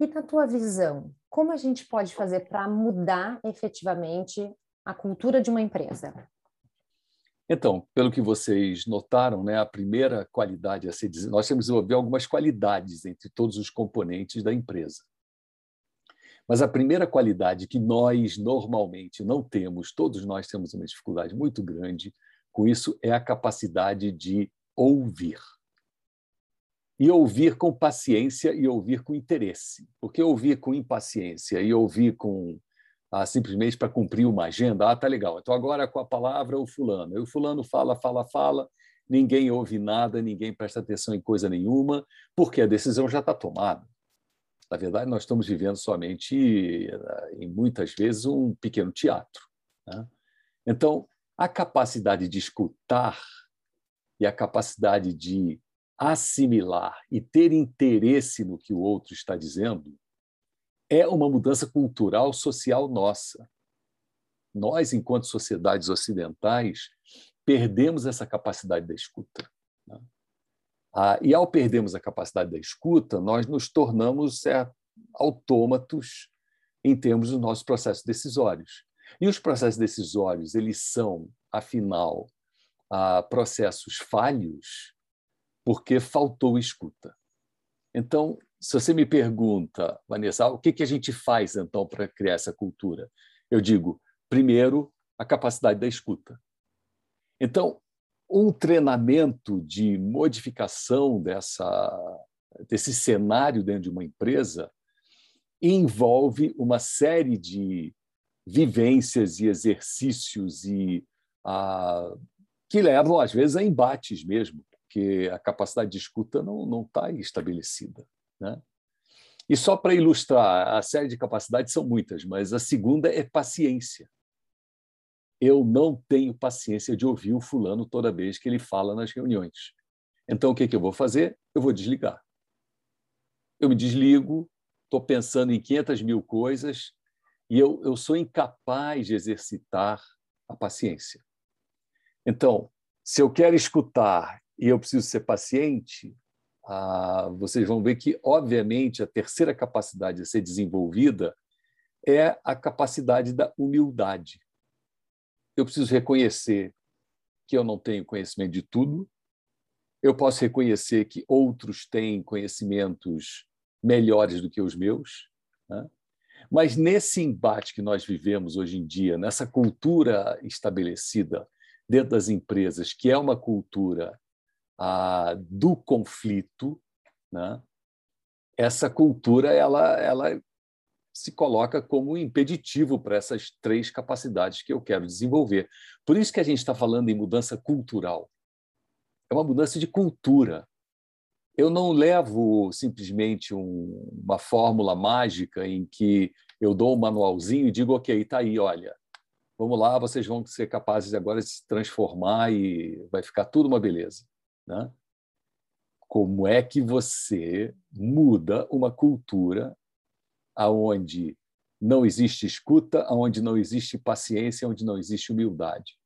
E na tua visão, como a gente pode fazer para mudar efetivamente a cultura de uma empresa? Então, pelo que vocês notaram, né, a primeira qualidade a ser nós temos que desenvolver algumas qualidades entre todos os componentes da empresa. Mas a primeira qualidade que nós normalmente não temos, todos nós temos uma dificuldade muito grande com isso, é a capacidade de ouvir. E ouvir com paciência e ouvir com interesse. Porque ouvir com impaciência e ouvir com ah, simplesmente para cumprir uma agenda, ah, tá legal. Então agora com a palavra o fulano. E o fulano fala, fala, fala, ninguém ouve nada, ninguém presta atenção em coisa nenhuma, porque a decisão já está tomada. Na verdade, nós estamos vivendo somente, eh, em muitas vezes, um pequeno teatro. Né? Então, a capacidade de escutar e a capacidade de assimilar e ter interesse no que o outro está dizendo é uma mudança cultural social nossa. Nós, enquanto sociedades ocidentais, perdemos essa capacidade da escuta. Né? Ah, e ao perdermos a capacidade da escuta, nós nos tornamos certo, autômatos em termos dos nossos processos decisórios. E os processos decisórios, eles são, afinal, ah, processos falhos porque faltou escuta. Então, se você me pergunta, Vanessa, o que, a gente faz então para criar essa cultura? Eu digo, primeiro, a capacidade da escuta. Então, um treinamento de modificação dessa, desse cenário dentro de uma empresa envolve uma série de vivências e exercícios e ah, que levam às vezes a embates mesmo, porque a capacidade de escuta não está estabelecida, né? E só para ilustrar, a série de capacidades são muitas, mas a segunda é paciência eu não tenho paciência de ouvir o fulano toda vez que ele fala nas reuniões. Então, o que, que eu vou fazer? Eu vou desligar. Eu me desligo, estou pensando em 500 mil coisas e eu, eu sou incapaz de exercitar a paciência. Então, se eu quero escutar e eu preciso ser paciente, ah, vocês vão ver que, obviamente, a terceira capacidade a ser desenvolvida é a capacidade da humildade eu preciso reconhecer que eu não tenho conhecimento de tudo, eu posso reconhecer que outros têm conhecimentos melhores do que os meus, né? mas nesse embate que nós vivemos hoje em dia, nessa cultura estabelecida dentro das empresas, que é uma cultura ah, do conflito, né? essa cultura ela, ela se coloca como impeditivo para essas três capacidades que eu quero desenvolver. Por isso que a gente está falando em mudança cultural. É uma mudança de cultura. Eu não levo simplesmente um, uma fórmula mágica em que eu dou um manualzinho e digo, ok, está aí, olha, vamos lá, vocês vão ser capazes agora de se transformar e vai ficar tudo uma beleza. Né? Como é que você muda uma cultura aonde não existe escuta, aonde não existe paciência, onde não existe humildade.